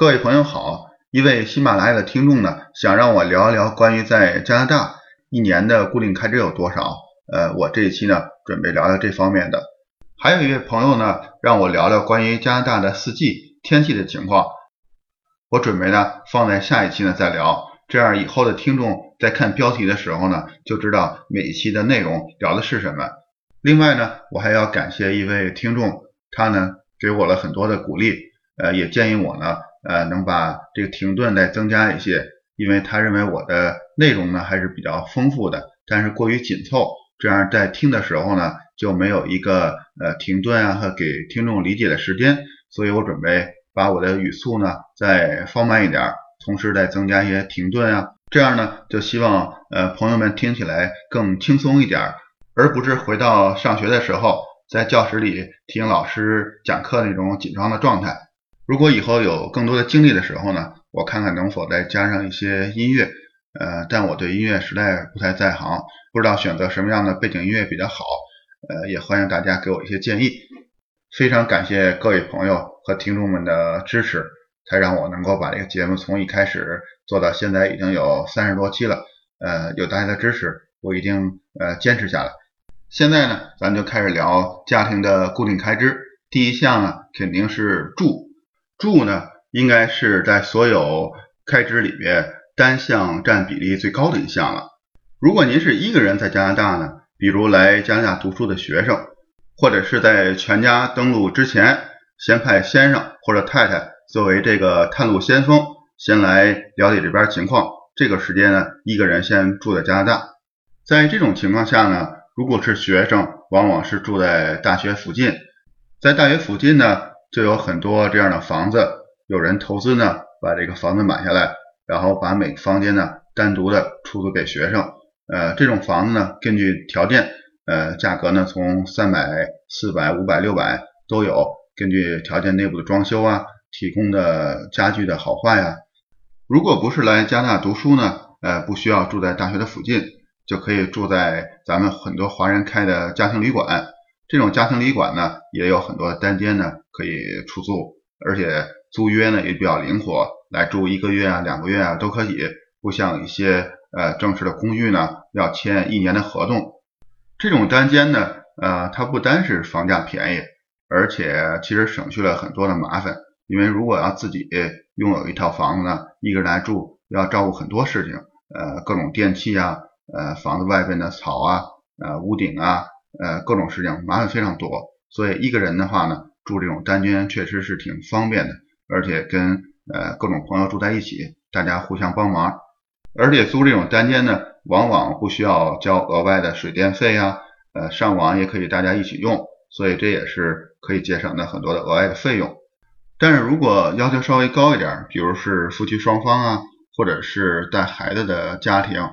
各位朋友好，一位喜马拉雅的听众呢，想让我聊一聊关于在加拿大一年的固定开支有多少。呃，我这一期呢，准备聊聊这方面的。还有一位朋友呢，让我聊聊关于加拿大的四季天气的情况。我准备呢，放在下一期呢再聊，这样以后的听众在看标题的时候呢，就知道每一期的内容聊的是什么。另外呢，我还要感谢一位听众，他呢给我了很多的鼓励，呃，也建议我呢。呃，能把这个停顿再增加一些，因为他认为我的内容呢还是比较丰富的，但是过于紧凑，这样在听的时候呢就没有一个呃停顿啊和给听众理解的时间，所以我准备把我的语速呢再放慢一点，同时再增加一些停顿啊，这样呢就希望呃朋友们听起来更轻松一点，而不是回到上学的时候在教室里听老师讲课那种紧张的状态。如果以后有更多的精力的时候呢，我看看能否再加上一些音乐，呃，但我对音乐实在不太在行，不知道选择什么样的背景音乐比较好，呃，也欢迎大家给我一些建议。非常感谢各位朋友和听众们的支持，才让我能够把这个节目从一开始做到现在已经有三十多期了，呃，有大家的支持，我一定呃坚持下来。现在呢，咱就开始聊家庭的固定开支，第一项呢肯定是住。住呢，应该是在所有开支里边单项占比例最高的一项了。如果您是一个人在加拿大呢，比如来加拿大读书的学生，或者是在全家登陆之前，先派先生或者太太作为这个探路先锋，先来了解这边情况。这个时间呢，一个人先住在加拿大。在这种情况下呢，如果是学生，往往是住在大学附近，在大学附近呢。就有很多这样的房子，有人投资呢，把这个房子买下来，然后把每个房间呢单独的出租给学生。呃，这种房子呢，根据条件，呃，价格呢从三百、四百、五百、六百都有，根据条件内部的装修啊，提供的家具的好坏呀。如果不是来加拿大读书呢，呃，不需要住在大学的附近，就可以住在咱们很多华人开的家庭旅馆。这种家庭旅馆呢，也有很多单间呢可以出租，而且租约呢也比较灵活，来住一个月啊、两个月啊都可以，不像一些呃正式的公寓呢要签一年的合同。这种单间呢，呃，它不单是房价便宜，而且其实省去了很多的麻烦，因为如果要自己拥有一套房子呢，一个人来住要照顾很多事情，呃，各种电器啊，呃，房子外边的草啊，呃，屋顶啊。呃，各种事情麻烦非常多，所以一个人的话呢，住这种单间确实是挺方便的，而且跟呃各种朋友住在一起，大家互相帮忙，而且租这种单间呢，往往不需要交额外的水电费啊，呃，上网也可以大家一起用，所以这也是可以节省的很多的额外的费用。但是如果要求稍微高一点，比如是夫妻双方啊，或者是带孩子的家庭。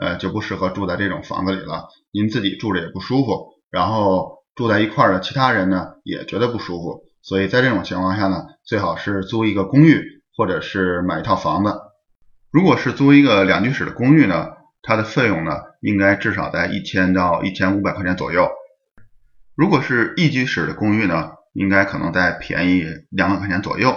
呃，就不适合住在这种房子里了。您自己住着也不舒服，然后住在一块儿的其他人呢也觉得不舒服。所以在这种情况下呢，最好是租一个公寓，或者是买一套房子。如果是租一个两居室的公寓呢，它的费用呢应该至少在一千到一千五百块钱左右。如果是一居室的公寓呢，应该可能再便宜两百块钱左右。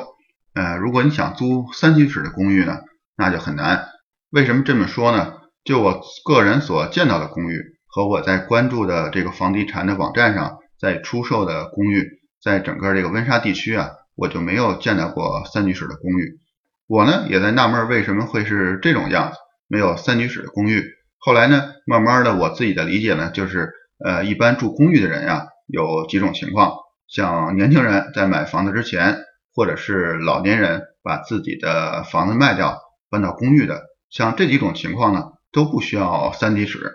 呃，如果你想租三居室的公寓呢，那就很难。为什么这么说呢？就我个人所见到的公寓和我在关注的这个房地产的网站上在出售的公寓，在整个这个温莎地区啊，我就没有见到过三居室的公寓。我呢也在纳闷为什么会是这种样子，没有三居室的公寓。后来呢，慢慢的我自己的理解呢，就是呃，一般住公寓的人呀，有几种情况，像年轻人在买房子之前，或者是老年人把自己的房子卖掉搬到公寓的，像这几种情况呢。都不需要三居室。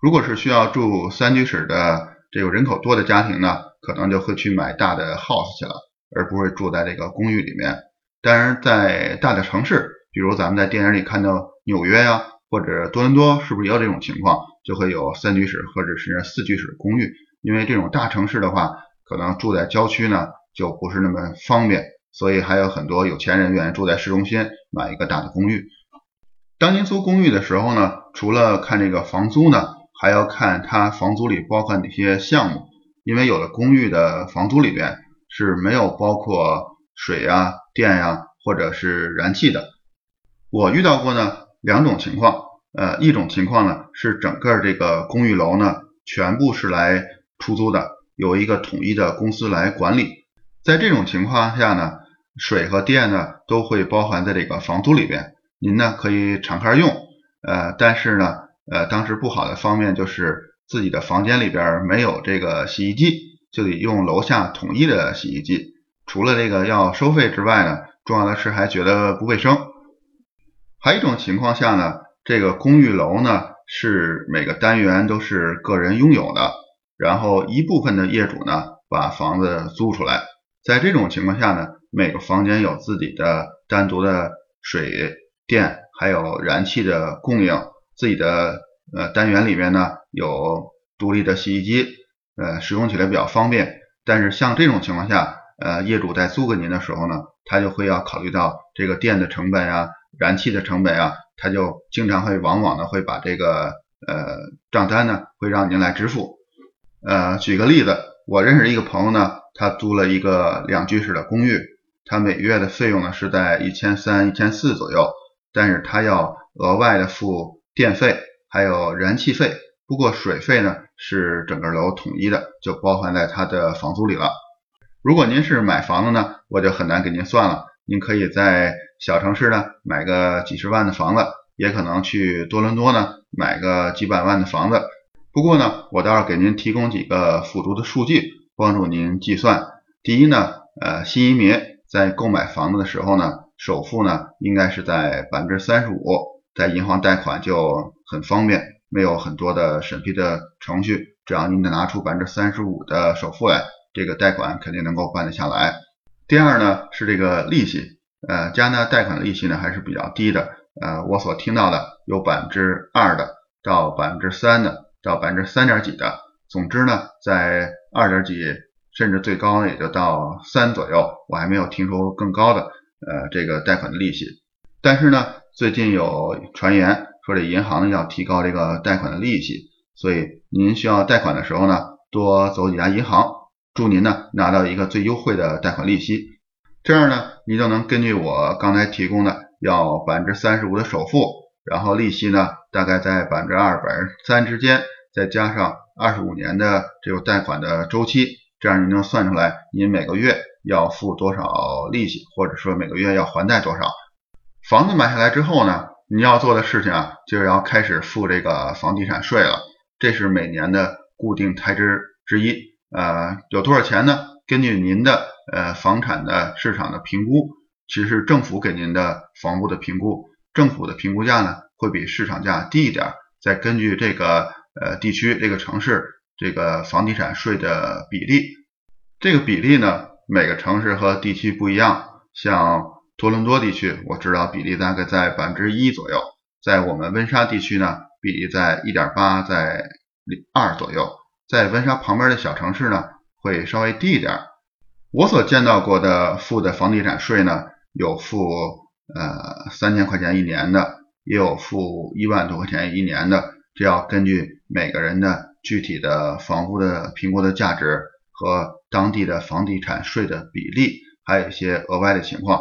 如果是需要住三居室的这个人口多的家庭呢，可能就会去买大的 house 去了，而不会住在这个公寓里面。当然，在大的城市，比如咱们在电影里看到纽约呀，或者多伦多，是不是也有这种情况？就会有三居室或者是四居室公寓。因为这种大城市的话，可能住在郊区呢就不是那么方便，所以还有很多有钱人愿意住在市中心买一个大的公寓。当您租公寓的时候呢，除了看这个房租呢，还要看它房租里包含哪些项目。因为有的公寓的房租里边是没有包括水呀、电呀或者是燃气的。我遇到过呢两种情况，呃，一种情况呢是整个这个公寓楼呢全部是来出租的，有一个统一的公司来管理。在这种情况下呢，水和电呢都会包含在这个房租里边，您呢可以敞开用，呃，但是呢，呃，当时不好的方面就是自己的房间里边没有这个洗衣机，就得用楼下统一的洗衣机。除了这个要收费之外呢，重要的是还觉得不卫生。还有一种情况下呢，这个公寓楼呢是每个单元都是个人拥有的，然后一部分的业主呢把房子租出来，在这种情况下呢，每个房间有自己的单独的水电还有燃气的供应，自己的呃单元里面呢有独立的洗衣机，呃使用起来比较方便。但是像这种情况下，呃业主在租给您的时候呢，他就会要考虑到这个电的成本呀。燃气的成本啊，他就经常会往往呢会把这个呃账单呢会让您来支付。呃，举个例子，我认识一个朋友呢，他租了一个两居室的公寓，他每月的费用呢是在一千三、一千四左右，但是他要额外的付电费还有燃气费，不过水费呢是整个楼统一的，就包含在他的房租里了。如果您是买房子呢，我就很难给您算了，您可以在。小城市呢，买个几十万的房子，也可能去多伦多呢买个几百万的房子。不过呢，我倒是给您提供几个辅助的数据，帮助您计算。第一呢，呃，新移民在购买房子的时候呢，首付呢应该是在百分之三十五，在银行贷款就很方便，没有很多的审批的程序，只要您能拿出百分之三十五的首付来，这个贷款肯定能够办得下来。第二呢，是这个利息。呃，加拿大贷款的利息呢还是比较低的，呃，我所听到的有百分之二的，到百分之三的，到百分之三点几的，总之呢，在二点几，甚至最高呢也就到三左右，我还没有听说更高的，呃，这个贷款的利息。但是呢，最近有传言说这银行要提高这个贷款的利息，所以您需要贷款的时候呢，多走几家银行，祝您呢拿到一个最优惠的贷款利息。这样呢，你就能根据我刚才提供的，要百分之三十五的首付，然后利息呢大概在百分之二、百分之三之间，再加上二十五年的这个贷款的周期，这样你能算出来您每个月要付多少利息，或者说每个月要还贷多少。房子买下来之后呢，你要做的事情啊，就是要开始付这个房地产税了，这是每年的固定开支之一。呃，有多少钱呢？根据您的呃房产的市场的评估，其实是政府给您的房屋的评估，政府的评估价呢会比市场价低一点，再根据这个呃地区这个城市这个房地产税的比例，这个比例呢每个城市和地区不一样，像多伦多地区我知道比例大概在百分之一左右，在我们温莎地区呢比例在一点八在二左右，在温莎旁边的小城市呢。会稍微低一点。我所见到过的付的房地产税呢，有付呃三千块钱一年的，也有付一万多块钱一年的。这要根据每个人的具体的房屋的评估的价值和当地的房地产税的比例，还有一些额外的情况。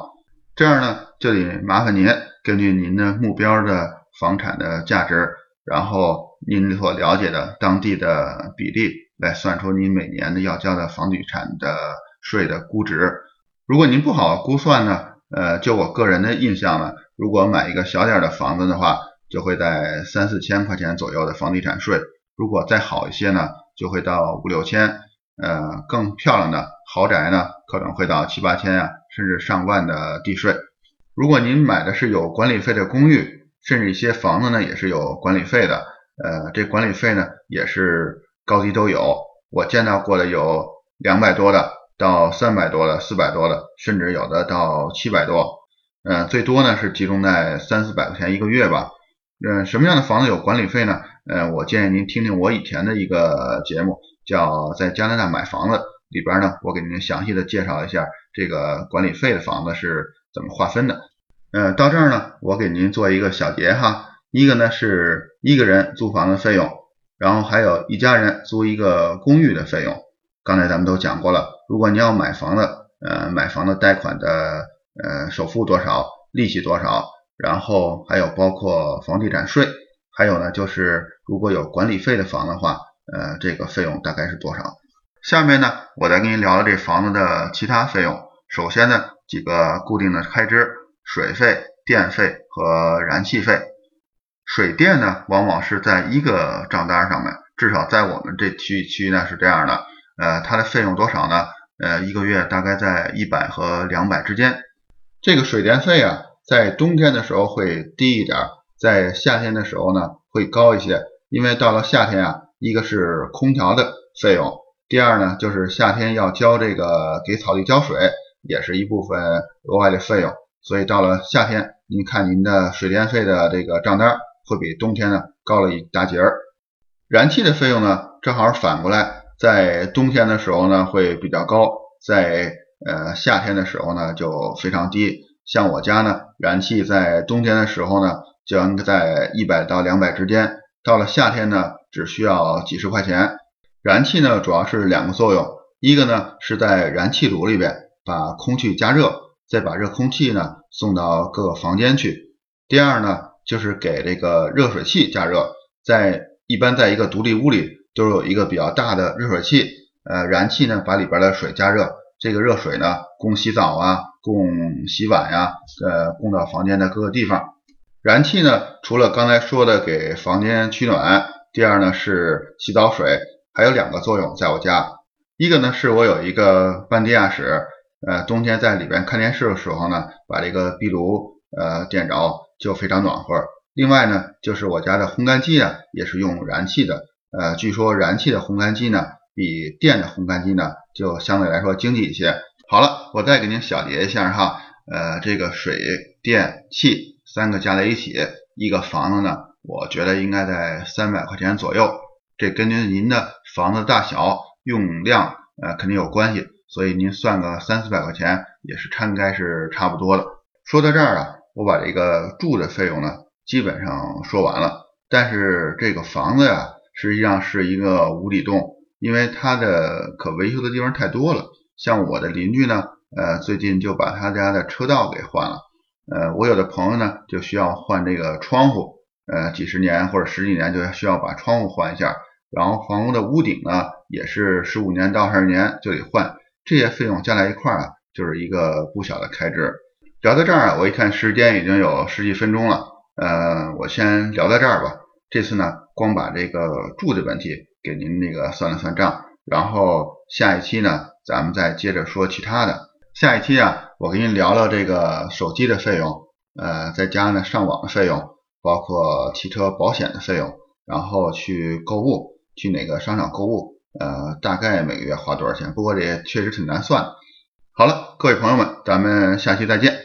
这样呢，就得麻烦您根据您的目标的房产的价值，然后您所了解的当地的比例。来算出您每年的要交的房地产的税的估值。如果您不好估算呢，呃，就我个人的印象呢，如果买一个小点的房子的话，就会在三四千块钱左右的房地产税；如果再好一些呢，就会到五六千。呃，更漂亮的豪宅呢，可能会到七八千啊，甚至上万的地税。如果您买的是有管理费的公寓，甚至一些房子呢也是有管理费的，呃，这管理费呢也是。高低都有，我见到过的有两百多的，到三百多的，四百多的，甚至有的到七百多。呃，最多呢是集中在三四百块钱一个月吧。嗯，什么样的房子有管理费呢？嗯，我建议您听听我以前的一个节目，叫在加拿大买房子里边呢，我给您详细的介绍一下这个管理费的房子是怎么划分的。呃，到这儿呢，我给您做一个小结哈。一个呢是一个人租房的费用。然后还有一家人租一个公寓的费用，刚才咱们都讲过了。如果你要买房子，呃，买房的贷款的呃，首付多少，利息多少，然后还有包括房地产税，还有呢就是如果有管理费的房的话，呃，这个费用大概是多少？下面呢，我再跟您聊聊这房子的其他费用。首先呢，几个固定的开支：水费、电费和燃气费。水电呢，往往是在一个账单上面，至少在我们这区区域呢是这样的。呃，它的费用多少呢？呃，一个月大概在一百和两百之间。这个水电费啊，在冬天的时候会低一点，在夏天的时候呢会高一些，因为到了夏天啊，一个是空调的费用。第二呢，就是夏天要交这个给草地浇水，也是一部分额外的费用，所以到了夏天，您看您的水电费的这个账单会比冬天呢高了一大截儿。燃气的费用呢，正好反过来，在冬天的时候呢会比较高，在呃夏天的时候呢就非常低。像我家呢，燃气在冬天的时候呢就应该在一百到两百之间，到了夏天呢只需要几十块钱。燃气呢，主要是两个作用，一个呢是在燃气炉里边把空气加热，再把热空气呢送到各个房间去。第二呢就是给这个热水器加热，在一般在一个独立屋里都有一个比较大的热水器，呃，燃气呢把里边的水加热，这个热水呢供洗澡啊，供洗碗呀，呃，供到房间的各个地方。燃气呢除了刚才说的给房间取暖，第二呢是洗澡水。还有两个作用，在我家，一个呢是我有一个半地下室，呃，冬天在里边看电视的时候呢，把这个壁炉呃点着就非常暖和。另外呢，就是我家的烘干机呢也是用燃气的，呃，据说燃气的烘干机呢比电的烘干机呢就相对来说经济一些。好了，我再给您小结一下哈，呃，这个水电气三个加在一起，一个房子呢，我觉得应该在三百块钱左右。这根据您的房子大小、用量，呃，肯定有关系，所以您算个三四百块钱也是差，应该是差不多的。说到这儿啊，我把这个住的费用呢，基本上说完了。但是这个房子呀，实际上是一个无底洞，因为它的可维修的地方太多了。像我的邻居呢，呃，最近就把他家的车道给换了，呃，我有的朋友呢，就需要换这个窗户，呃，几十年或者十几年就需要把窗户换一下。然后房屋的屋顶呢，也是十五年到二十年就得换，这些费用加在一块儿啊，就是一个不小的开支。聊到这儿啊，我一看时间已经有十几分钟了，呃，我先聊到这儿吧。这次呢，光把这个住的问题给您那个算了算账，然后下一期呢，咱们再接着说其他的。下一期啊，我跟您聊聊这个手机的费用，呃，再加呢上网的费用，包括汽车保险的费用，然后去购物。去哪个商场购物？呃，大概每个月花多少钱？不过这也确实挺难算。好了，各位朋友们，咱们下期再见。